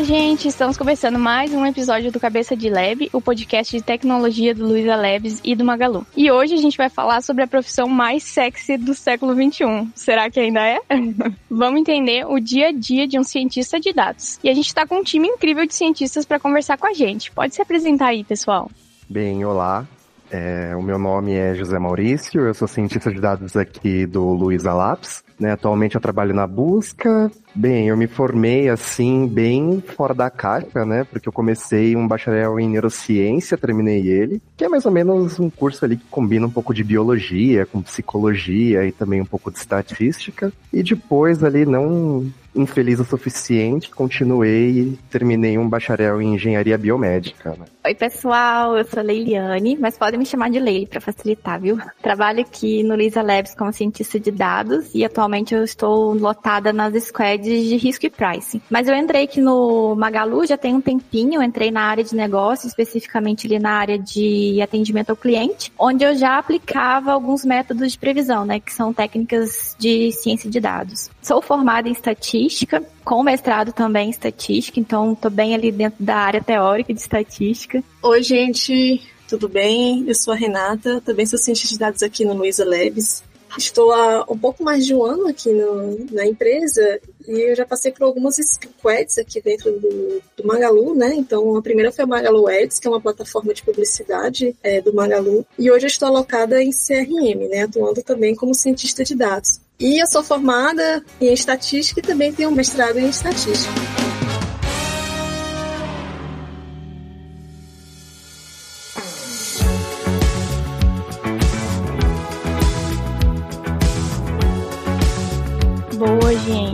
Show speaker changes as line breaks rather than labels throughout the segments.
Oi, gente, estamos começando mais um episódio do Cabeça de Lab, o podcast de tecnologia do Luiza Labs e do Magalu. E hoje a gente vai falar sobre a profissão mais sexy do século 21. Será que ainda é? Vamos entender o dia a dia de um cientista de dados. E a gente está com um time incrível de cientistas para conversar com a gente. Pode se apresentar aí, pessoal.
Bem, olá. É, o meu nome é José Maurício, eu sou cientista de dados aqui do Luiza Labs. Né, atualmente eu trabalho na busca. Bem, eu me formei assim, bem fora da caixa, né? Porque eu comecei um bacharel em neurociência, terminei ele, que é mais ou menos um curso ali que combina um pouco de biologia com psicologia e também um pouco de estatística. E depois ali, não infeliz o suficiente, continuei e terminei um bacharel em engenharia biomédica. Né?
Oi, pessoal, eu sou Leiliane, mas podem me chamar de Leile para facilitar, viu? Trabalho aqui no Lisa Labs como cientista de dados e atualmente eu estou lotada nas squads de risco e pricing. Mas eu entrei aqui no Magalu já tem um tempinho, entrei na área de negócio, especificamente ali na área de atendimento ao cliente, onde eu já aplicava alguns métodos de previsão, né, que são técnicas de ciência de dados. Sou formada em estatística estatística, com mestrado também em estatística, então estou bem ali dentro da área teórica de estatística.
Oi, gente, tudo bem? Eu sou a Renata, também sou cientista de dados aqui no Luiza Labs. Estou há um pouco mais de um ano aqui no, na empresa e eu já passei por algumas squads aqui dentro do, do, Magalu, né? Então, a primeira foi a Magalu Ads, que é uma plataforma de publicidade é, do Magalu. E hoje eu estou alocada em CRM, né? Atuando também como cientista de dados. E eu sou formada em estatística e também tenho um mestrado em estatística.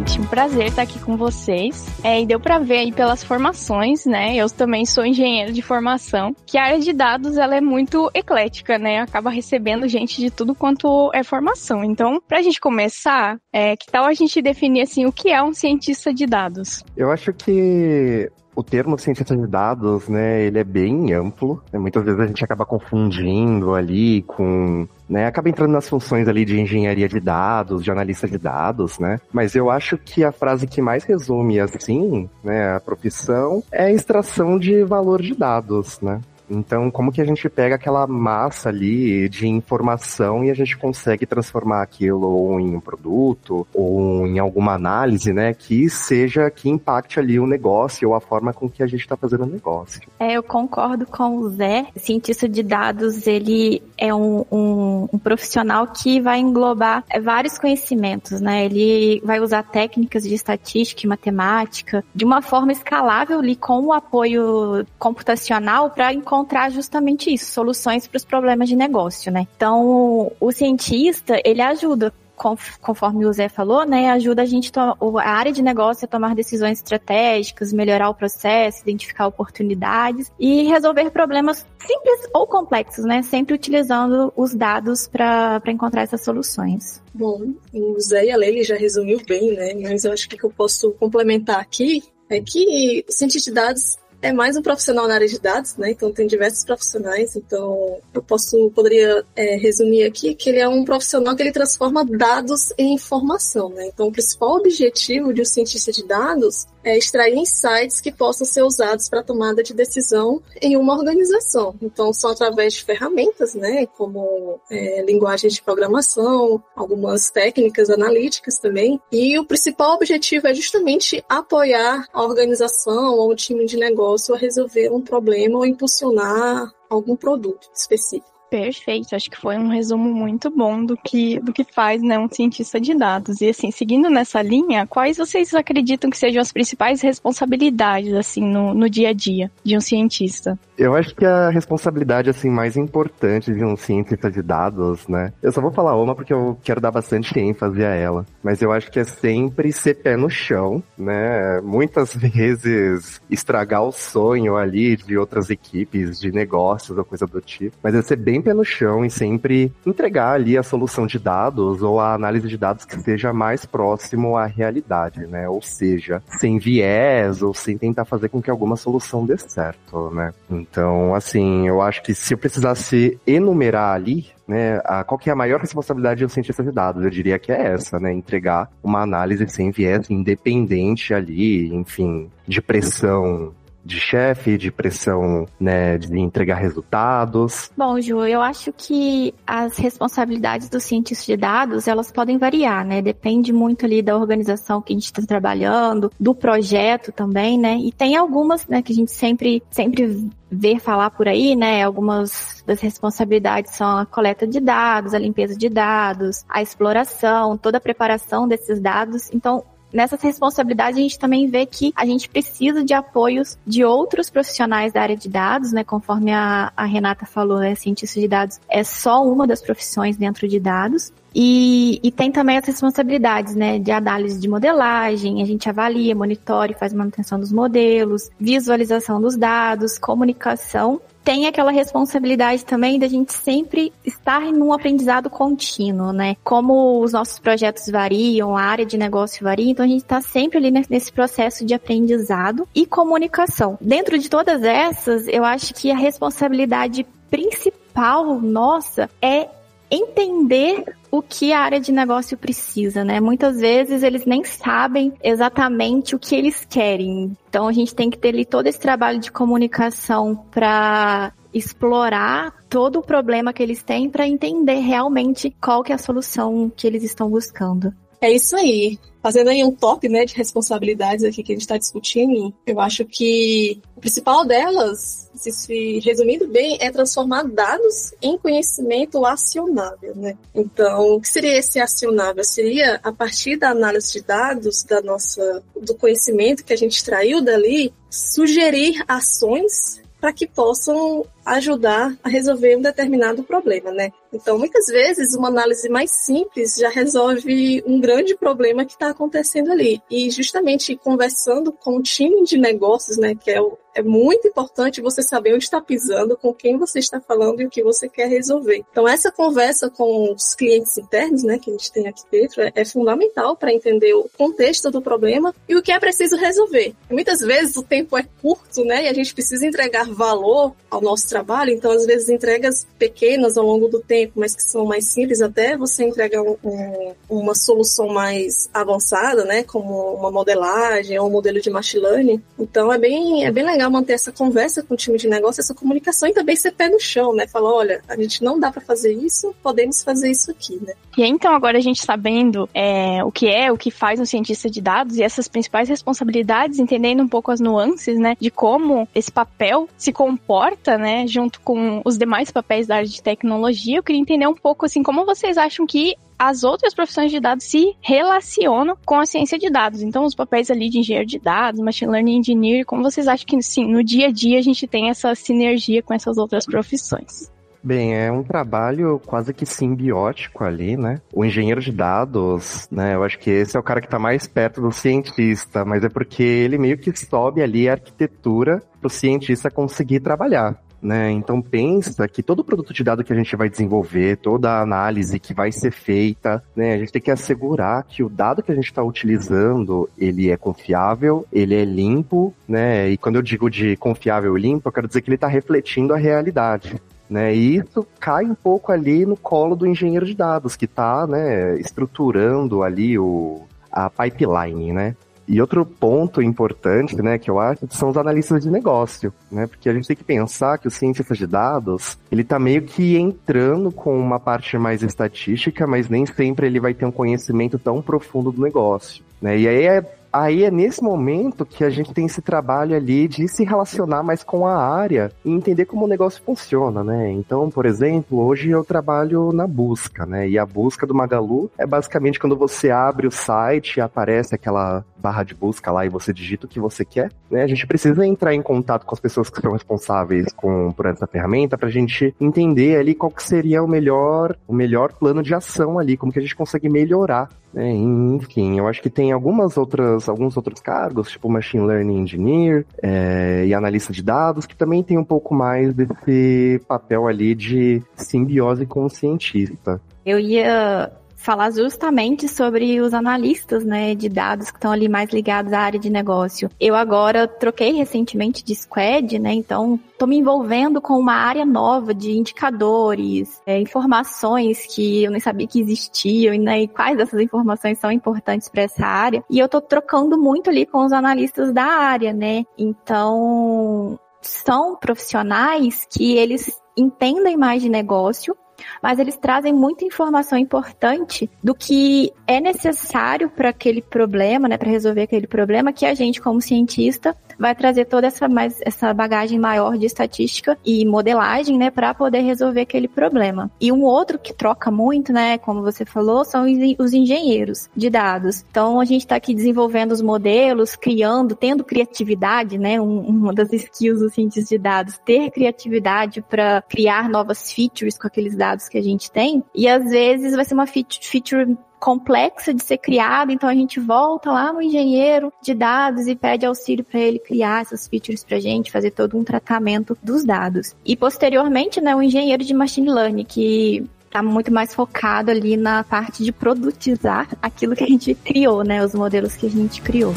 Gente. Um prazer estar aqui com vocês. É, e deu para ver aí pelas formações, né? Eu também sou engenheiro de formação, que a área de dados ela é muito eclética, né? Acaba recebendo gente de tudo quanto é formação. Então, pra gente começar, é, que tal a gente definir assim o que é um cientista de dados?
Eu acho que o termo cientista de dados, né, ele é bem amplo. Né? Muitas vezes a gente acaba confundindo ali com, né, acaba entrando nas funções ali de engenharia de dados, de analista de dados, né? Mas eu acho que a frase que mais resume assim, né, a profissão é a extração de valor de dados, né? Então, como que a gente pega aquela massa ali de informação e a gente consegue transformar aquilo ou em um produto ou em alguma análise, né, que seja que impacte ali o negócio ou a forma com que a gente está fazendo o negócio.
É, eu concordo com o Zé. Cientista de dados, ele é um, um, um profissional que vai englobar vários conhecimentos, né? Ele vai usar técnicas de estatística e matemática de uma forma escalável ali com o apoio computacional para encontrar encontrar justamente isso, soluções para os problemas de negócio, né? Então, o cientista, ele ajuda conforme o Zé falou, né, ajuda a gente, a área de negócio a tomar decisões estratégicas, melhorar o processo, identificar oportunidades e resolver problemas simples ou complexos, né, sempre utilizando os dados para encontrar essas soluções.
Bom, o Zé e a Leila já resumiu bem, né, mas eu acho que o que eu posso complementar aqui é que o cientista de dados é mais um profissional na área de dados, né? Então tem diversos profissionais. Então eu posso poderia é, resumir aqui que ele é um profissional que ele transforma dados em informação, né? Então o principal objetivo de um cientista de dados é extrair insights que possam ser usados para tomada de decisão em uma organização. Então são através de ferramentas, né? Como é, linguagens de programação, algumas técnicas analíticas também. E o principal objetivo é justamente apoiar a organização ou o time de negócio negócio a resolver um problema ou impulsionar algum produto específico.
Perfeito, acho que foi um resumo muito bom do que, do que faz né, um cientista de dados. E assim, seguindo nessa linha, quais vocês acreditam que sejam as principais responsabilidades assim no, no dia a dia de um cientista?
Eu acho que a responsabilidade assim mais importante de um cientista de dados, né? Eu só vou falar uma porque eu quero dar bastante ênfase a ela, mas eu acho que é sempre ser pé no chão, né? Muitas vezes estragar o sonho ali de outras equipes de negócios ou coisa do tipo, mas é ser bem bem pé no chão e sempre entregar ali a solução de dados ou a análise de dados que esteja mais próximo à realidade, né? Ou seja, sem viés ou sem tentar fazer com que alguma solução dê certo, né? Então, assim, eu acho que se eu precisasse enumerar ali, né, a, qual que é a maior responsabilidade do cientista de dados? Eu diria que é essa, né, entregar uma análise sem viés independente ali, enfim, de pressão de chefe, de pressão, né, de entregar resultados?
Bom, Ju, eu acho que as responsabilidades do cientista de dados, elas podem variar, né? Depende muito ali da organização que a gente está trabalhando, do projeto também, né? E tem algumas, né, que a gente sempre, sempre vê falar por aí, né? Algumas das responsabilidades são a coleta de dados, a limpeza de dados, a exploração, toda a preparação desses dados. Então, nessas responsabilidades a gente também vê que a gente precisa de apoios de outros profissionais da área de dados, né? Conforme a, a Renata falou, né? Cientista de dados é só uma das profissões dentro de dados. E, e, tem também as responsabilidades, né, de análise de modelagem, a gente avalia, monitora e faz manutenção dos modelos, visualização dos dados, comunicação tem aquela responsabilidade também da gente sempre estar num aprendizado contínuo, né? Como os nossos projetos variam, a área de negócio varia, então a gente está sempre ali nesse processo de aprendizado e comunicação. Dentro de todas essas, eu acho que a responsabilidade principal nossa é entender o que a área de negócio precisa, né? Muitas vezes eles nem sabem exatamente o que eles querem. Então a gente tem que ter ali todo esse trabalho de comunicação para explorar todo o problema que eles têm para entender realmente qual que é a solução que eles estão buscando.
É isso aí. Fazendo aí um top né, de responsabilidades aqui que a gente está discutindo, eu acho que o principal delas, se resumindo bem, é transformar dados em conhecimento acionável. Né? Então, o que seria esse acionável? Seria, a partir da análise de dados, da nossa, do conhecimento que a gente extraiu dali, sugerir ações para que possam ajudar a resolver um determinado problema, né? Então, muitas vezes, uma análise mais simples já resolve um grande problema que está acontecendo ali. E justamente conversando com o time de negócios, né, que é, é muito importante você saber onde está pisando, com quem você está falando e o que você quer resolver. Então, essa conversa com os clientes internos, né, que a gente tem aqui dentro, é, é fundamental para entender o contexto do problema e o que é preciso resolver. Muitas vezes o tempo é curto, né, e a gente precisa entregar valor ao nosso trabalho, então às vezes entregas pequenas ao longo do tempo, mas que são mais simples até, você entrega um, um, uma solução mais avançada, né, como uma modelagem ou um modelo de machine learning. Então é bem, é bem legal manter essa conversa com o time de negócio, essa comunicação e também ser pé no chão, né, falar, olha, a gente não dá para fazer isso, podemos fazer isso aqui, né.
E então agora a gente sabendo é, o que é, o que faz um cientista de dados e essas principais responsabilidades, entendendo um pouco as nuances, né, de como esse papel se comporta, né, junto com os demais papéis da área de tecnologia, eu queria entender um pouco assim como vocês acham que as outras profissões de dados se relacionam com a ciência de dados. Então, os papéis ali de engenheiro de dados, machine learning engineer, como vocês acham que, sim, no dia a dia a gente tem essa sinergia com essas outras profissões?
Bem, é um trabalho quase que simbiótico ali, né? O engenheiro de dados, né? Eu acho que esse é o cara que está mais perto do cientista, mas é porque ele meio que sobe ali a arquitetura para o cientista conseguir trabalhar. Né? Então pensa que todo produto de dado que a gente vai desenvolver, toda a análise que vai ser feita, né? A gente tem que assegurar que o dado que a gente está utilizando, ele é confiável, ele é limpo, né? E quando eu digo de confiável e limpo, eu quero dizer que ele está refletindo a realidade. Né, e isso cai um pouco ali no colo do engenheiro de dados, que está né, estruturando ali o, a pipeline, né? E outro ponto importante, né, que eu acho, são os analistas de negócio, né? Porque a gente tem que pensar que o cientista de dados, ele tá meio que entrando com uma parte mais estatística, mas nem sempre ele vai ter um conhecimento tão profundo do negócio, né? E aí é aí é nesse momento que a gente tem esse trabalho ali de se relacionar mais com a área e entender como o negócio funciona, né? Então, por exemplo, hoje eu trabalho na busca, né? E a busca do Magalu é basicamente quando você abre o site aparece aquela barra de busca lá e você digita o que você quer, né? A gente precisa entrar em contato com as pessoas que são responsáveis com, por essa ferramenta para a gente entender ali qual que seria o melhor, o melhor plano de ação ali, como que a gente consegue melhorar enfim, eu acho que tem algumas outras, alguns outros cargos, tipo Machine Learning Engineer é, e analista de dados, que também tem um pouco mais desse papel ali de simbiose com o cientista.
Eu ia falar justamente sobre os analistas, né, de dados que estão ali mais ligados à área de negócio. Eu agora troquei recentemente de squad, né, então estou me envolvendo com uma área nova de indicadores, é, informações que eu nem sabia que existiam, né, e quais dessas informações são importantes para essa área. E eu estou trocando muito ali com os analistas da área, né. Então são profissionais que eles entendem mais de negócio, mas eles trazem muita informação importante do que é necessário para aquele problema, né, para resolver aquele problema que a gente como cientista vai trazer toda essa mais essa bagagem maior de estatística e modelagem, né, para poder resolver aquele problema. E um outro que troca muito, né, como você falou, são os engenheiros de dados. Então a gente está aqui desenvolvendo os modelos, criando, tendo criatividade, né, um, uma das skills do cientista de dados, ter criatividade para criar novas features com aqueles dados que a gente tem. E às vezes vai ser uma feature complexa de ser criada, então a gente volta lá no engenheiro de dados e pede auxílio para ele criar essas features para a gente, fazer todo um tratamento dos dados. E posteriormente, né, o engenheiro de machine learning que está muito mais focado ali na parte de produtizar aquilo que a gente criou, né, os modelos que a gente criou.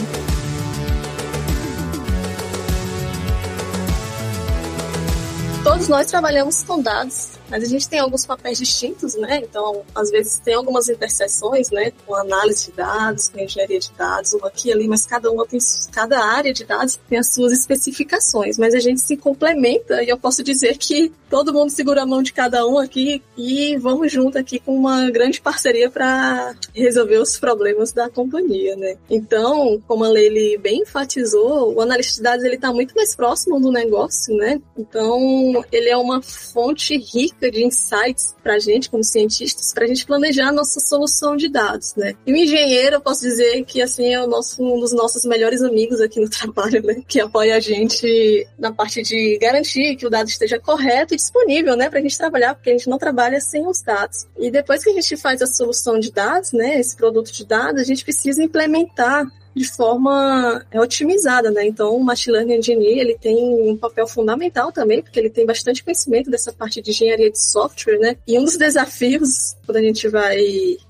Todos nós trabalhamos com dados mas a gente tem alguns papéis distintos, né? Então, às vezes tem algumas interseções, né? Com análise de dados, com engenharia de dados, ou aqui e ali, mas cada uma tem, cada área de dados tem as suas especificações, mas a gente se complementa e eu posso dizer que todo mundo segura a mão de cada um aqui e vamos junto aqui com uma grande parceria para resolver os problemas da companhia, né? Então, como a Leile bem enfatizou, o analista de dados ele está muito mais próximo do negócio, né? Então, ele é uma fonte rica de insights para a gente, como cientistas, para a gente planejar a nossa solução de dados, né? E o engenheiro, eu posso dizer que, assim, é o nosso, um dos nossos melhores amigos aqui no trabalho, né? Que apoia a gente na parte de garantir que o dado esteja correto disponível, né? Para a gente trabalhar, porque a gente não trabalha sem os dados. E depois que a gente faz a solução de dados, né? Esse produto de dados, a gente precisa implementar de forma é, otimizada, né? Então, o Machine Learning Engineer, ele tem um papel fundamental também, porque ele tem bastante conhecimento dessa parte de engenharia de software, né? E um dos desafios, quando a gente vai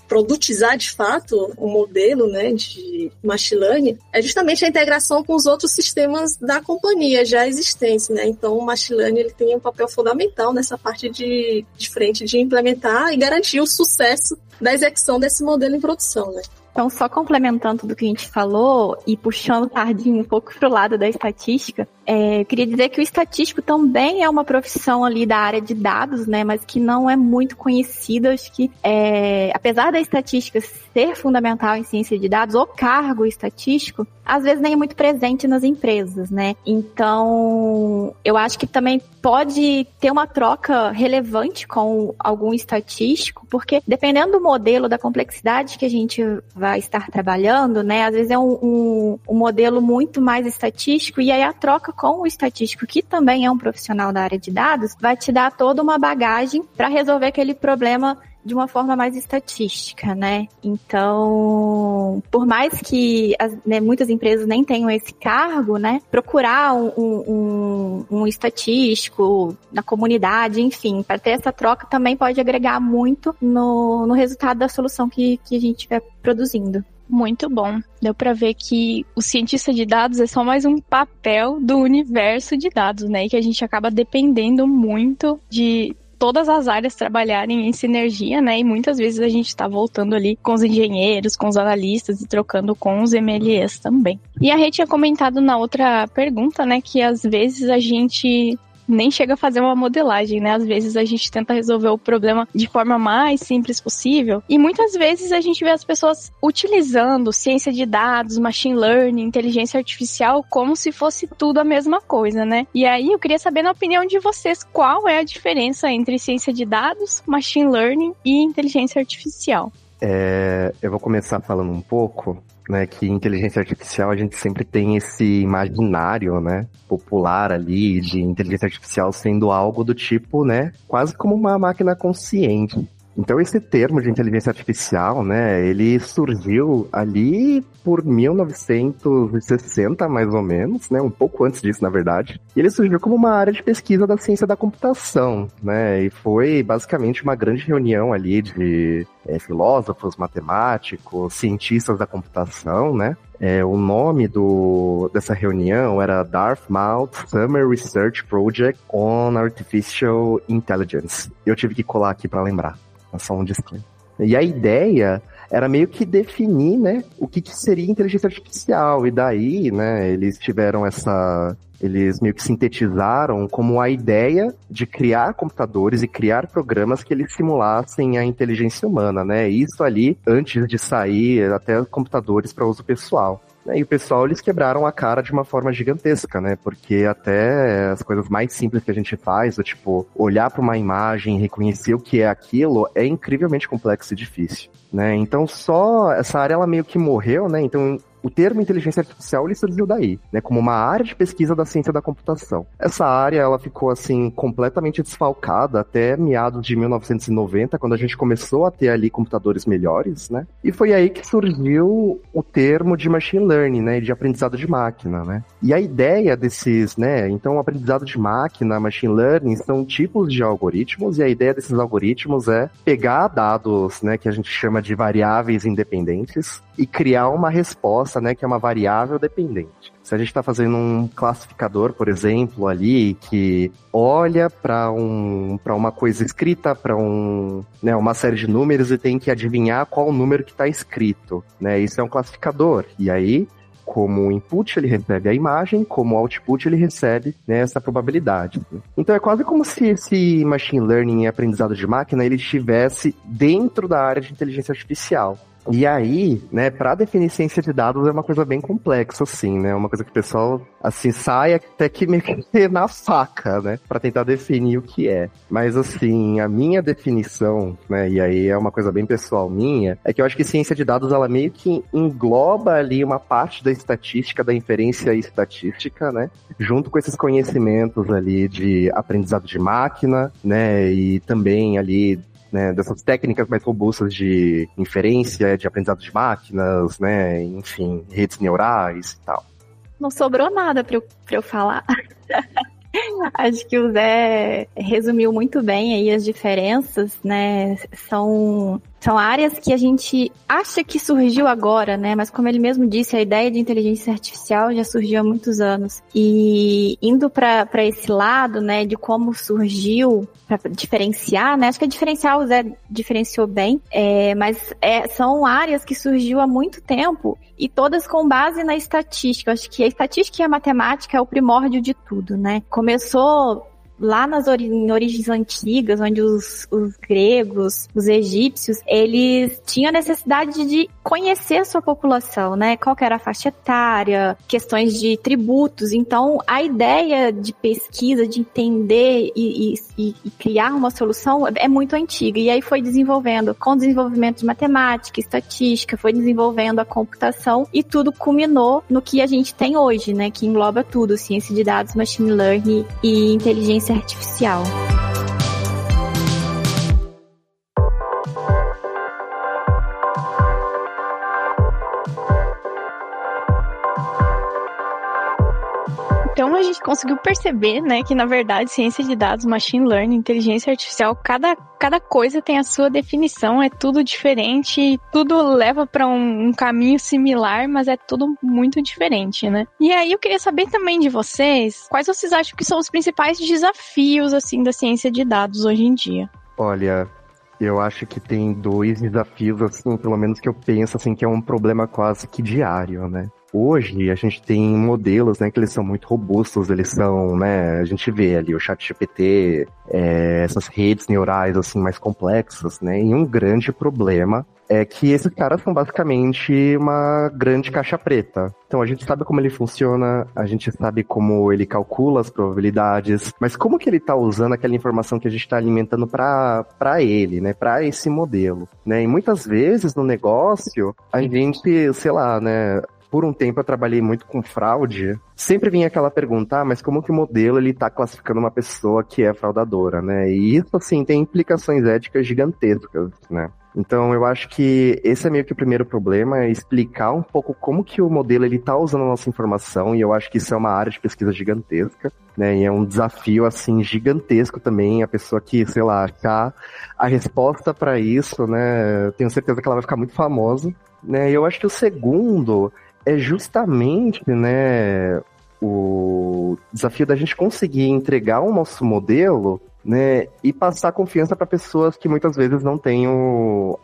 produtizar de fato o um modelo, né, de Machine Learning, é justamente a integração com os outros sistemas da companhia já existentes, né? Então, o Machine Learning, ele tem um papel fundamental nessa parte de, de frente de implementar e garantir o sucesso da execução desse modelo em produção, né?
Então, só complementando tudo que a gente falou e puxando o sardinho um pouco pro lado da estatística, é, queria dizer que o estatístico também é uma profissão ali da área de dados, né? Mas que não é muito conhecida. Acho que, é, apesar da estatística ser fundamental em ciência de dados, o cargo estatístico, às vezes nem é muito presente nas empresas, né? Então, eu acho que também pode ter uma troca relevante com algum estatístico, porque dependendo do modelo, da complexidade que a gente vai estar trabalhando, né? Às vezes é um, um, um modelo muito mais estatístico e aí a troca com o estatístico, que também é um profissional da área de dados, vai te dar toda uma bagagem para resolver aquele problema de uma forma mais estatística, né? Então, por mais que as, né, muitas empresas nem tenham esse cargo, né? Procurar um, um, um estatístico na comunidade, enfim, para ter essa troca também pode agregar muito no, no resultado da solução que, que a gente estiver produzindo.
Muito bom. Deu para ver que o cientista de dados é só mais um papel do universo de dados, né? E que a gente acaba dependendo muito de todas as áreas trabalharem em sinergia, né? E muitas vezes a gente está voltando ali com os engenheiros, com os analistas e trocando com os MLEs também. E a gente tinha comentado na outra pergunta, né, que às vezes a gente nem chega a fazer uma modelagem, né? Às vezes a gente tenta resolver o problema de forma mais simples possível e muitas vezes a gente vê as pessoas utilizando ciência de dados, machine learning, inteligência artificial como se fosse tudo a mesma coisa, né? E aí eu queria saber na opinião de vocês qual é a diferença entre ciência de dados, machine learning e inteligência artificial.
É, eu vou começar falando um pouco né, que inteligência artificial a gente sempre tem esse imaginário, né, popular ali de inteligência artificial sendo algo do tipo, né, quase como uma máquina consciente. Então esse termo de inteligência artificial, né, ele surgiu ali por 1960 mais ou menos, né, um pouco antes disso, na verdade. E ele surgiu como uma área de pesquisa da ciência da computação, né, e foi basicamente uma grande reunião ali de é, filósofos, matemáticos, cientistas da computação, né, é, o nome do, dessa reunião era Dartmouth Summer Research Project on Artificial Intelligence. Eu tive que colar aqui para lembrar. É só um disclaimer. E a ideia era meio que definir, né, o que, que seria inteligência artificial. E daí, né, eles tiveram essa eles meio que sintetizaram como a ideia de criar computadores e criar programas que eles simulassem a inteligência humana, né? Isso ali antes de sair até computadores para uso pessoal. E o pessoal, eles quebraram a cara de uma forma gigantesca, né? Porque até as coisas mais simples que a gente faz, do tipo, olhar para uma imagem, reconhecer o que é aquilo, é incrivelmente complexo e difícil, né? Então só essa área ela meio que morreu, né? Então o termo inteligência artificial ele surgiu daí, né, como uma área de pesquisa da ciência da computação. Essa área ela ficou assim completamente desfalcada até meados de 1990, quando a gente começou a ter ali computadores melhores, né? E foi aí que surgiu o termo de machine learning, né, de aprendizado de máquina, né? E a ideia desses, né, então aprendizado de máquina, machine learning são tipos de algoritmos e a ideia desses algoritmos é pegar dados, né, que a gente chama de variáveis independentes e criar uma resposta, né, que é uma variável dependente. Se a gente está fazendo um classificador, por exemplo, ali que olha para um, uma coisa escrita, para um, né, uma série de números e tem que adivinhar qual número que está escrito, né? Isso é um classificador. E aí como input ele recebe a imagem, como output ele recebe né, essa probabilidade. Então é quase como se esse machine learning e aprendizado de máquina ele estivesse dentro da área de inteligência artificial. E aí, né, para definir ciência de dados é uma coisa bem complexa, assim, né? Uma coisa que o pessoal, assim, sai até que meio que na faca, né? Para tentar definir o que é. Mas, assim, a minha definição, né, e aí é uma coisa bem pessoal minha, é que eu acho que ciência de dados, ela meio que engloba ali uma parte da estatística, da inferência estatística, né? Junto com esses conhecimentos ali de aprendizado de máquina, né? E também ali né, dessas técnicas mais robustas de inferência, de aprendizado de máquinas, né, enfim, redes neurais e tal.
Não sobrou nada para eu, eu falar. Acho que o Zé resumiu muito bem aí as diferenças, né? São são áreas que a gente acha que surgiu agora, né? Mas como ele mesmo disse, a ideia de inteligência artificial já surgiu há muitos anos. E indo para esse lado, né, de como surgiu, para diferenciar, né? Acho que a diferenciar o Zé diferenciou bem, é, mas é, são áreas que surgiu há muito tempo e todas com base na estatística. Acho que a estatística e a matemática é o primórdio de tudo, né? Começou lá nas ori em origens antigas, onde os, os gregos, os egípcios, eles tinham necessidade de conhecer a sua população, né? Qual era a faixa etária, questões de tributos. Então, a ideia de pesquisa, de entender e, e, e criar uma solução é muito antiga. E aí foi desenvolvendo, com o desenvolvimento de matemática, estatística, foi desenvolvendo a computação e tudo culminou no que a gente tem hoje, né? Que engloba tudo, ciência de dados, machine learning e inteligência inteligência artificial.
A gente conseguiu perceber, né, que na verdade ciência de dados, machine learning, inteligência artificial, cada, cada coisa tem a sua definição, é tudo diferente, tudo leva para um, um, caminho similar, mas é tudo muito diferente, né? E aí eu queria saber também de vocês, quais vocês acham que são os principais desafios assim da ciência de dados hoje em dia?
Olha, eu acho que tem dois desafios, assim, pelo menos que eu penso, assim, que é um problema quase que diário, né? Hoje a gente tem modelos, né, que eles são muito robustos, eles são, né, a gente vê ali o chat GPT, é, essas redes neurais, assim, mais complexas, né, e um grande problema é que esses caras são basicamente uma grande caixa preta. Então a gente sabe como ele funciona, a gente sabe como ele calcula as probabilidades, mas como que ele está usando aquela informação que a gente está alimentando para ele, né, para esse modelo, né? E muitas vezes no negócio a gente, sei lá, né, por um tempo eu trabalhei muito com fraude, sempre vinha aquela pergunta, ah, mas como que o modelo ele tá classificando uma pessoa que é fraudadora, né? E isso, assim, tem implicações éticas gigantescas, né? Então eu acho que esse é meio que o primeiro problema, é explicar um pouco como que o modelo ele tá usando a nossa informação, e eu acho que isso é uma área de pesquisa gigantesca, né? E é um desafio assim gigantesco também a pessoa que, sei lá, achar a resposta para isso, né? Tenho certeza que ela vai ficar muito famosa, né? E eu acho que o segundo é justamente, né, o desafio da gente conseguir entregar o nosso modelo né, e passar confiança para pessoas que muitas vezes não têm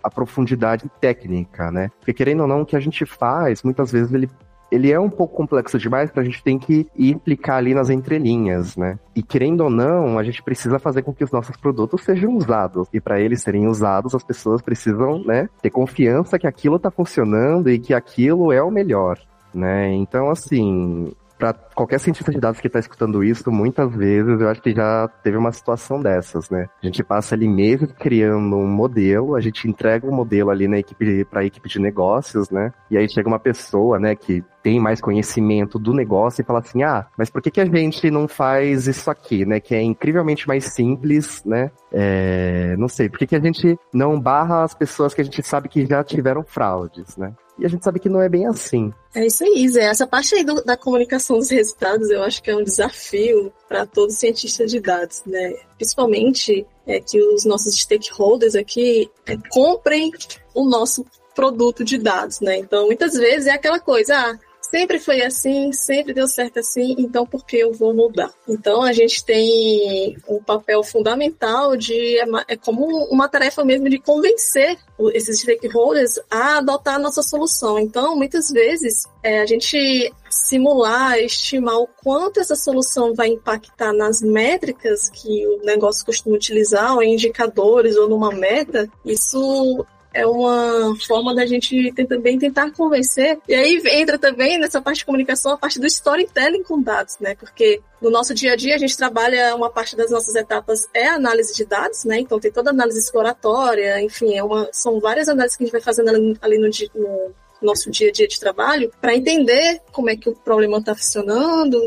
a profundidade técnica, né? Porque querendo ou não, o que a gente faz, muitas vezes ele ele é um pouco complexo demais para a gente tem que ir explicar ali nas entrelinhas, né? E querendo ou não, a gente precisa fazer com que os nossos produtos sejam usados. E para eles serem usados, as pessoas precisam, né, ter confiança que aquilo está funcionando e que aquilo é o melhor, né? Então, assim, para qualquer cientista de dados que está escutando isso, muitas vezes eu acho que já teve uma situação dessas, né? A gente passa ali meses criando um modelo, a gente entrega o um modelo ali na equipe para a equipe de negócios, né? E aí chega uma pessoa, né, que tem mais conhecimento do negócio e fala assim: "Ah, mas por que que a gente não faz isso aqui, né, que é incrivelmente mais simples, né? É, não sei, por que que a gente não barra as pessoas que a gente sabe que já tiveram fraudes, né? E a gente sabe que não é bem assim.
É isso aí, Zé. Essa parte aí do, da comunicação dos resultados eu acho que é um desafio para todo cientista de dados, né? Principalmente é que os nossos stakeholders aqui é, comprem o nosso produto de dados, né? Então, muitas vezes é aquela coisa, ah, sempre foi assim, sempre deu certo assim, então por que eu vou mudar? Então a gente tem um papel fundamental de é, é como uma tarefa mesmo de convencer esses stakeholders a adotar a nossa solução. Então, muitas vezes é, a gente simular, estimar o quanto essa solução vai impactar nas métricas que o negócio costuma utilizar, ou em indicadores, ou numa meta, isso é uma forma da gente também tentar convencer. E aí entra também nessa parte de comunicação a parte do storytelling com dados, né? Porque no nosso dia a dia a gente trabalha uma parte das nossas etapas é análise de dados, né? Então tem toda a análise exploratória, enfim, é uma, são várias análises que a gente vai fazendo ali no, no nosso dia a dia de trabalho para entender como é que o problema está funcionando,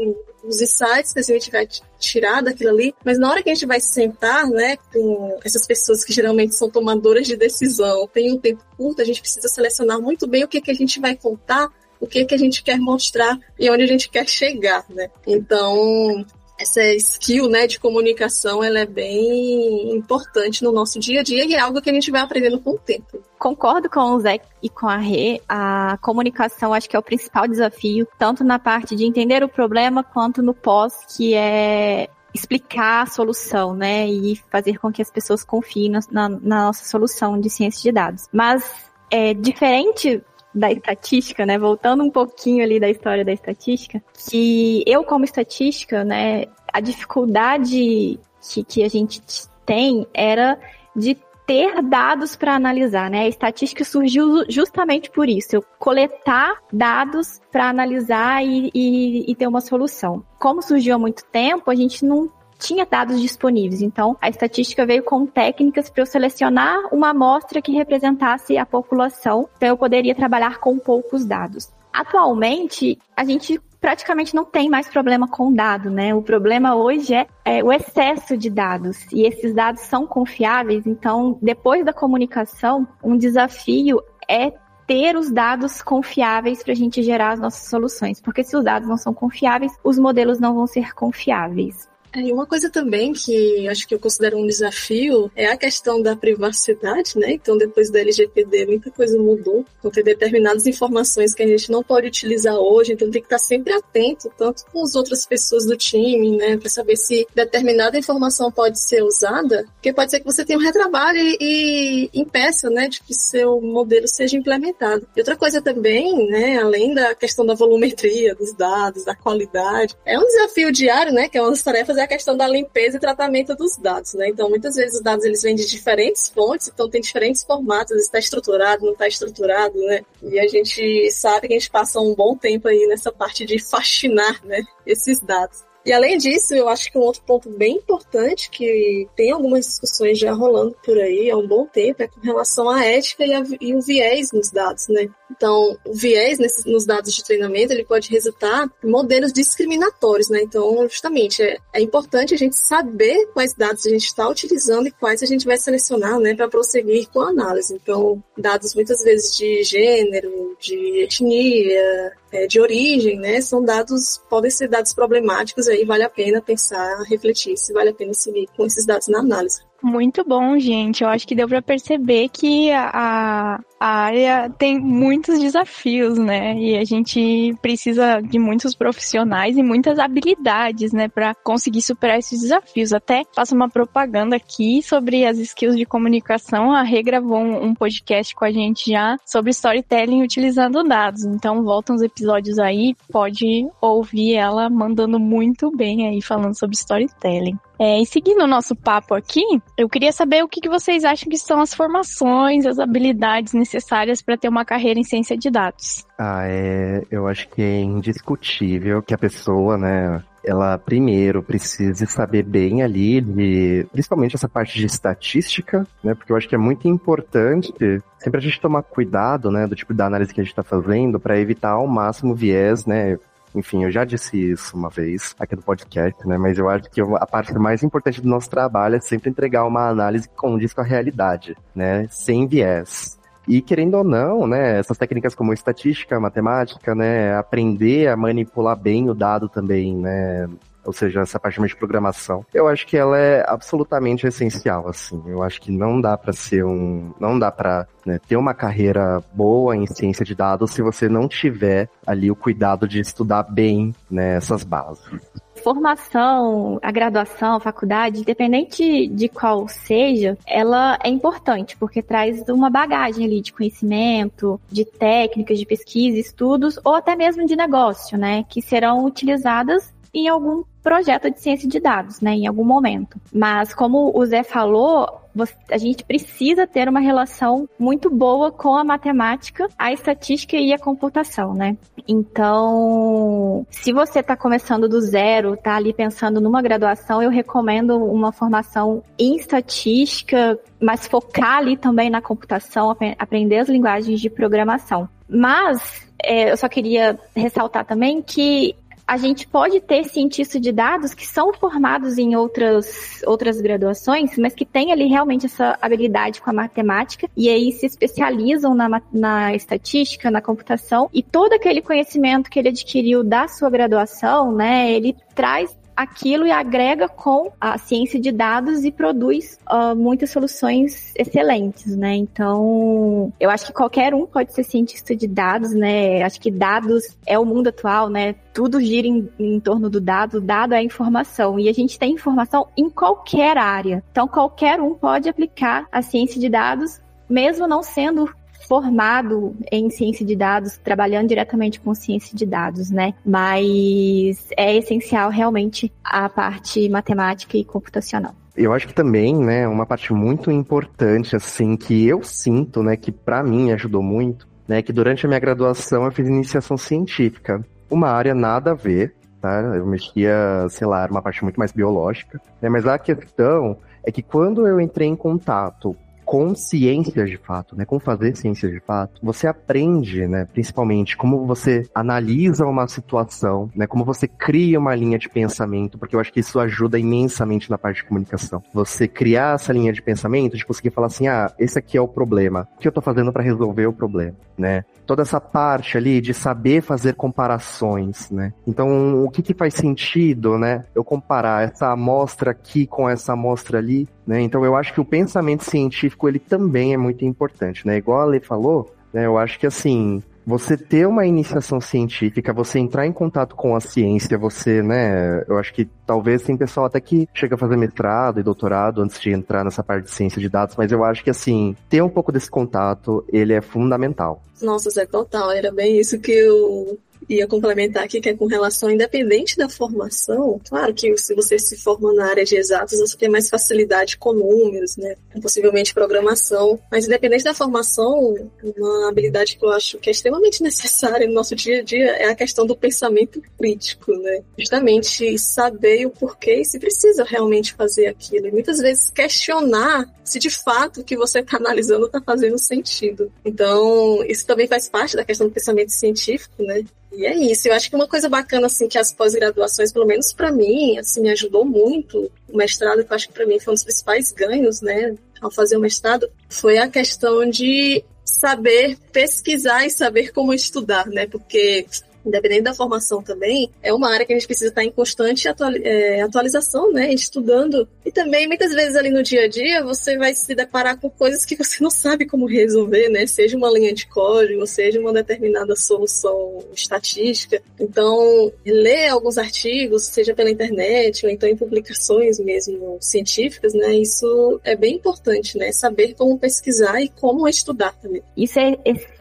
os insights que a gente vai tirar daquilo ali, mas na hora que a gente vai sentar, né, com essas pessoas que geralmente são tomadoras de decisão, tem um tempo curto, a gente precisa selecionar muito bem o que, que a gente vai contar o que, que a gente quer mostrar e onde a gente quer chegar, né? Então, essa skill né, de comunicação ela é bem importante no nosso dia a dia e é algo que a gente vai aprendendo com o tempo.
Concordo com o Zé e com a Rê, a comunicação acho que é o principal desafio, tanto na parte de entender o problema quanto no pós, que é explicar a solução, né, e fazer com que as pessoas confiem na, na, nossa solução de ciência de dados. Mas é diferente da estatística, né? Voltando um pouquinho ali da história da estatística, que eu como estatística, né, a dificuldade que, que a gente tem era de ter dados para analisar, né? A estatística surgiu justamente por isso, eu coletar dados para analisar e, e, e, ter uma solução. Como surgiu há muito tempo, a gente não tinha dados disponíveis. Então, a estatística veio com técnicas para eu selecionar uma amostra que representasse a população, então eu poderia trabalhar com poucos dados. Atualmente, a gente praticamente não tem mais problema com dado, né? O problema hoje é, é, o excesso de dados e esses dados são confiáveis. Então, depois da comunicação, um desafio é ter os dados confiáveis para a gente gerar as nossas soluções, porque se os dados não são confiáveis, os modelos não vão ser confiáveis.
É, e uma coisa também que acho que eu considero um desafio é a questão da privacidade, né? Então, depois da LGPD, muita coisa mudou. Então, tem determinadas informações que a gente não pode utilizar hoje, então tem que estar sempre atento, tanto com as outras pessoas do time, né? Para saber se determinada informação pode ser usada, porque pode ser que você tenha um retrabalho e, impeça, né, de que seu modelo seja implementado. E outra coisa também, né, além da questão da volumetria dos dados, da qualidade, é um desafio diário, né, que é uma das tarefas é a questão da limpeza e tratamento dos dados, né? Então, muitas vezes os dados eles vêm de diferentes fontes, então tem diferentes formatos, está estruturado, não está estruturado, né? E a gente sabe que a gente passa um bom tempo aí nessa parte de fascinar, né, esses dados. E além disso, eu acho que um outro ponto bem importante que tem algumas discussões já rolando por aí há um bom tempo é com relação à ética e, a, e o viés nos dados, né? Então, o viés nos dados de treinamento, ele pode resultar em modelos discriminatórios, né? Então, justamente, é, é importante a gente saber quais dados a gente está utilizando e quais a gente vai selecionar, né, para prosseguir com a análise. Então, dados muitas vezes de gênero, de etnia, é, de origem, né, são dados, podem ser dados problemáticos, aí vale a pena pensar, refletir se vale a pena seguir com esses dados na análise.
Muito bom, gente. Eu acho que deu para perceber que a, a área tem muitos desafios, né? E a gente precisa de muitos profissionais e muitas habilidades, né, para conseguir superar esses desafios. Até faço uma propaganda aqui sobre as skills de comunicação. A Rê gravou um, podcast com a gente já sobre storytelling utilizando dados. Então, voltam os episódios aí, pode ouvir ela mandando muito bem aí falando sobre storytelling. É, e seguindo o nosso papo aqui, eu queria saber o que, que vocês acham que são as formações, as habilidades necessárias para ter uma carreira em ciência de dados.
Ah, é, eu acho que é indiscutível que a pessoa, né, ela primeiro precise saber bem ali de, principalmente essa parte de estatística, né? Porque eu acho que é muito importante sempre a gente tomar cuidado, né, do tipo da análise que a gente está fazendo para evitar ao máximo viés, né? Enfim, eu já disse isso uma vez aqui no podcast, né? Mas eu acho que a parte mais importante do nosso trabalho é sempre entregar uma análise que condiz com a realidade, né? Sem viés. E querendo ou não, né, essas técnicas como estatística, matemática, né, aprender a manipular bem o dado também, né, ou seja, essa parte de programação, eu acho que ela é absolutamente essencial, assim. Eu acho que não dá para ser um, não dá para né, ter uma carreira boa em ciência de dados se você não tiver ali o cuidado de estudar bem né, essas bases
formação, a graduação, a faculdade, independente de qual seja, ela é importante, porque traz uma bagagem ali de conhecimento, de técnicas, de pesquisa, estudos, ou até mesmo de negócio, né? Que serão utilizadas em algum projeto de ciência de dados, né, em algum momento. Mas como o Zé falou, a gente precisa ter uma relação muito boa com a matemática, a estatística e a computação, né? Então, se você está começando do zero, está ali pensando numa graduação, eu recomendo uma formação em estatística, mas focar ali também na computação, aprender as linguagens de programação. Mas é, eu só queria ressaltar também que a gente pode ter cientistas de dados que são formados em outras, outras graduações, mas que têm ali realmente essa habilidade com a matemática e aí se especializam na, na estatística, na computação e todo aquele conhecimento que ele adquiriu da sua graduação, né, ele traz aquilo e agrega com a ciência de dados e produz uh, muitas soluções excelentes, né? Então, eu acho que qualquer um pode ser cientista de dados, né? Acho que dados é o mundo atual, né? Tudo gira em, em torno do dado, o dado é informação e a gente tem informação em qualquer área. Então, qualquer um pode aplicar a ciência de dados mesmo não sendo formado em ciência de dados, trabalhando diretamente com ciência de dados, né? Mas é essencial realmente a parte matemática e computacional.
Eu acho que também, né, uma parte muito importante, assim, que eu sinto, né, que para mim ajudou muito, né, que durante a minha graduação eu fiz iniciação científica. Uma área nada a ver, tá? Eu mexia, sei lá, uma parte muito mais biológica, né? Mas a questão é que quando eu entrei em contato com ciências de fato, né? Com fazer ciências de fato, você aprende, né? Principalmente como você analisa uma situação, né? Como você cria uma linha de pensamento, porque eu acho que isso ajuda imensamente na parte de comunicação. Você criar essa linha de pensamento, de conseguir falar assim, ah, esse aqui é o problema. O que eu tô fazendo para resolver o problema, né? Toda essa parte ali de saber fazer comparações, né? Então, o que que faz sentido, né? Eu comparar essa amostra aqui com essa amostra ali, né? Então eu acho que o pensamento científico ele também é muito importante, né? Igual a Lê falou, né? Eu acho que assim, você ter uma iniciação científica, você entrar em contato com a ciência, você, né, eu acho que talvez tem pessoal até que chega a fazer mestrado e doutorado antes de entrar nessa parte de ciência de dados, mas eu acho que assim, ter um pouco desse contato, ele é fundamental.
Nossa, Zé, total, era bem isso que eu ia complementar aqui, que é com relação, independente da formação, claro que se você se forma na área de exatos, você tem mais facilidade com números, né? Possivelmente programação. Mas independente da formação, uma habilidade que eu acho que é extremamente necessária no nosso dia a dia é a questão do pensamento crítico, né? Justamente saber o porquê e se precisa realmente fazer aquilo. E muitas vezes questionar se de fato o que você está analisando está fazendo sentido. Então, isso também faz parte da questão do pensamento científico, né? E é isso. Eu acho que uma coisa bacana, assim, que as pós-graduações, pelo menos para mim, assim, me ajudou muito. O mestrado, que eu acho que para mim foi um dos principais ganhos, né, ao fazer o mestrado, foi a questão de saber pesquisar e saber como estudar, né? Porque independente da formação também, é uma área que a gente precisa estar em constante é, atualização, né? Estudando. E também, muitas vezes ali no dia a dia, você vai se deparar com coisas que você não sabe como resolver, né? Seja uma linha de código, seja uma determinada solução estatística. Então, ler alguns artigos, seja pela internet, ou então em publicações mesmo científicas, né? Isso é bem importante, né? Saber como pesquisar e como estudar também.
Isso é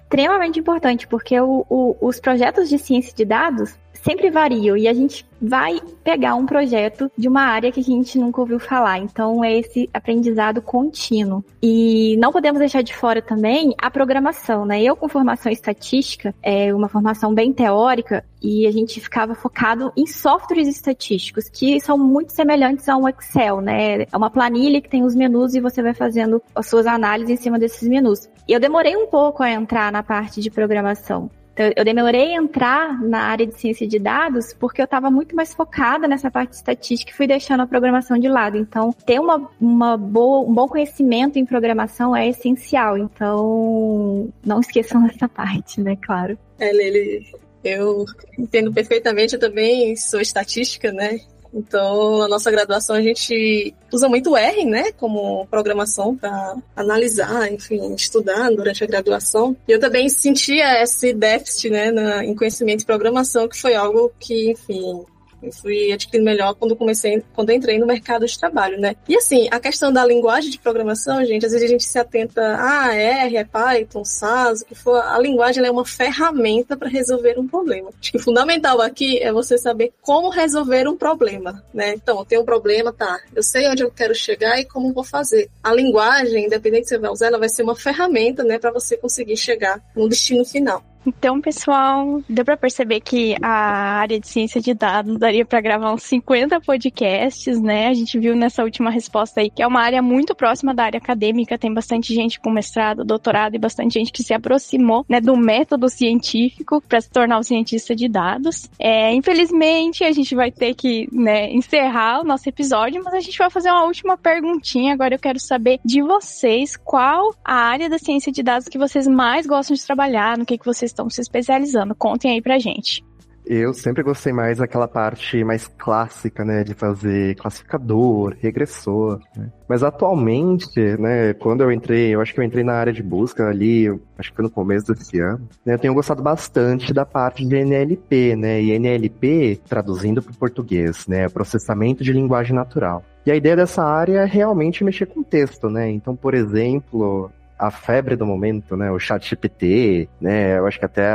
extremamente importante, porque o, o, os projetos de ciência de dados sempre variam e a gente vai pegar um projeto de uma área que a gente nunca ouviu falar. Então é esse aprendizado contínuo. E não podemos deixar de fora também a programação, né? Eu com formação estatística, é uma formação bem teórica, e a gente ficava focado em softwares estatísticos, que são muito semelhantes a um Excel, né? É uma planilha que tem os menus e você vai fazendo as suas análises em cima desses menus. E eu demorei um pouco a entrar na parte de programação. Então, eu demorei a entrar na área de ciência de dados porque eu estava muito mais focada nessa parte de estatística e fui deixando a programação de lado. Então, ter uma, uma boa, um bom conhecimento em programação é essencial. Então, não esqueçam dessa parte, né? Claro.
É, Lili, eu entendo perfeitamente, eu também sou estatística, né? Então, na nossa graduação, a gente usa muito R, né, como programação para analisar, enfim, estudar durante a graduação. E eu também sentia esse déficit, né, na, em conhecimento de programação, que foi algo que, enfim, eu fui adquirindo melhor quando comecei, quando entrei no mercado de trabalho, né? E assim, a questão da linguagem de programação, gente, às vezes a gente se atenta, ah, R, é Python, SAS, o que for. A linguagem é uma ferramenta para resolver um problema. Acho que o fundamental aqui é você saber como resolver um problema, né? Então, tenho um problema, tá? Eu sei onde eu quero chegar e como vou fazer. A linguagem, independente se você vai usar, ela vai ser uma ferramenta, né, para você conseguir chegar no destino final.
Então, pessoal, deu para perceber que a área de ciência de dados daria para gravar uns 50 podcasts, né? A gente viu nessa última resposta aí que é uma área muito próxima da área acadêmica, tem bastante gente com mestrado, doutorado e bastante gente que se aproximou, né, do método científico para se tornar um cientista de dados. É, infelizmente, a gente vai ter que, né, encerrar o nosso episódio, mas a gente vai fazer uma última perguntinha. Agora eu quero saber de vocês qual a área da ciência de dados que vocês mais gostam de trabalhar, no que que vocês estão se especializando? Contem aí pra gente.
Eu sempre gostei mais daquela parte mais clássica, né, de fazer classificador, regressor, né? Mas atualmente, né, quando eu entrei, eu acho que eu entrei na área de busca ali, acho que foi no começo desse ano, né, eu tenho gostado bastante da parte de NLP, né, e NLP, traduzindo para o português, né, processamento de linguagem natural. E a ideia dessa área é realmente mexer com texto, né, então, por exemplo, a febre do momento, né? O chat GPT, né? Eu acho que até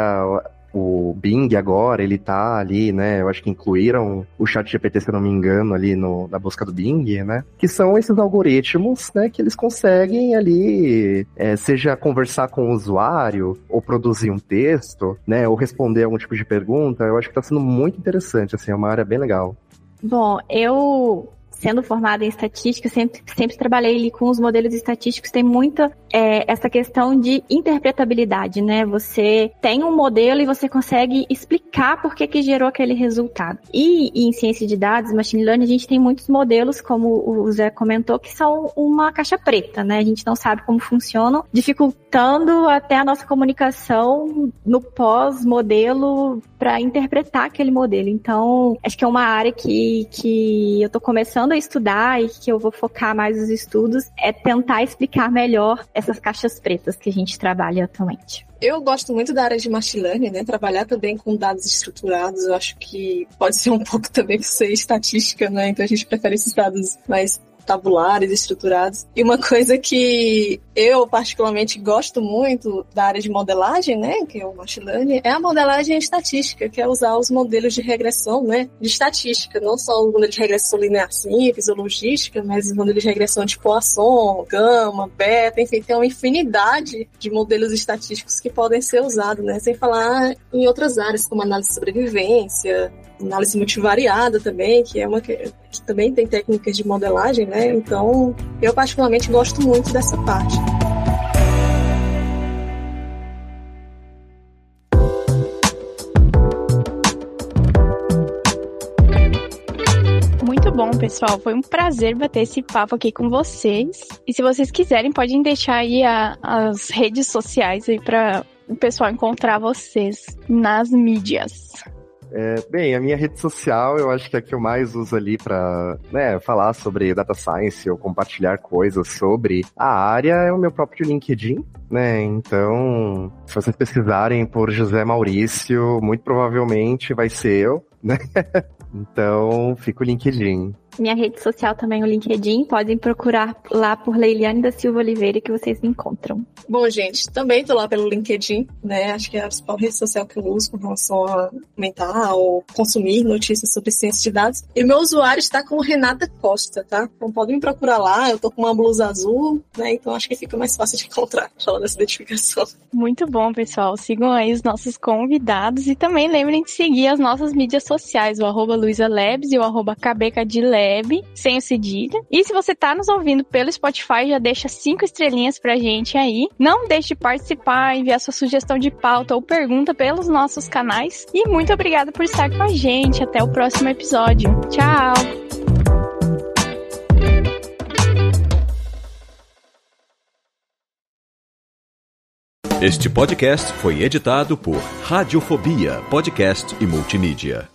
o Bing agora, ele tá ali, né? Eu acho que incluíram o chat GPT, se eu não me engano, ali no, na busca do Bing, né? Que são esses algoritmos, né? Que eles conseguem ali, é, seja conversar com o usuário, ou produzir um texto, né? Ou responder algum tipo de pergunta. Eu acho que tá sendo muito interessante, assim, é uma área bem legal.
Bom, eu sendo formada em estatística, sempre, sempre trabalhei ali com os modelos estatísticos, tem muita é, essa questão de interpretabilidade, né? Você tem um modelo e você consegue explicar por que, que gerou aquele resultado. E, e em ciência de dados, machine learning, a gente tem muitos modelos, como o Zé comentou, que são uma caixa preta, né? A gente não sabe como funcionam, dificultando até a nossa comunicação no pós-modelo para interpretar aquele modelo. Então, acho que é uma área que, que eu estou começando a estudar e que eu vou focar mais os estudos é tentar explicar melhor essas caixas pretas que a gente trabalha atualmente.
Eu gosto muito da área de machine learning, né? Trabalhar também com dados estruturados, eu acho que pode ser um pouco também ser estatística, né? Então a gente prefere esses dados mais tabulares, estruturados. E uma coisa que eu particularmente gosto muito da área de modelagem, né, que é o machine learning, é a modelagem estatística, que é usar os modelos de regressão, né, de estatística, não só o modelo de regressão linear simples ou logística, mas os modelos de regressão de Poisson, gama, beta, enfim, tem uma infinidade de modelos estatísticos que podem ser usados, né, sem falar em outras áreas como análise de sobrevivência, análise multivariada também, que é uma que, que também tem técnicas de modelagem, né? Então, eu particularmente gosto muito dessa parte.
Muito bom, pessoal. Foi um prazer bater esse papo aqui com vocês. E se vocês quiserem, podem deixar aí a, as redes sociais aí para o pessoal encontrar vocês nas mídias.
É, bem, a minha rede social eu acho que é a que eu mais uso ali para né, falar sobre data science ou compartilhar coisas sobre a área é o meu próprio LinkedIn, né? Então, se vocês pesquisarem por José Maurício, muito provavelmente vai ser eu, né? Então, fica o LinkedIn.
Minha rede social também o LinkedIn. Podem procurar lá por Leiliane da Silva Oliveira que vocês me encontram.
Bom, gente, também tô lá pelo LinkedIn, né? Acho que é a principal rede social que eu uso com relação a comentar ou consumir notícias sobre ciência de dados. E meu usuário está com Renata Costa, tá? Então podem me procurar lá. Eu tô com uma blusa azul, né? Então acho que fica mais fácil de encontrar falando essa identificação.
Muito bom, pessoal. Sigam aí os nossos convidados e também lembrem de seguir as nossas mídias sociais, o arroba Luiza Labs e o arroba Sem o cedilha. E se você tá nos ouvindo pelo Spotify, já deixa cinco estrelinhas pra gente aí. Não deixe de participar, enviar sua sugestão de pauta ou pergunta pelos nossos canais. E muito obrigada por estar com a gente. Até o próximo episódio. Tchau!
Este podcast foi editado por Radiofobia, podcast e multimídia.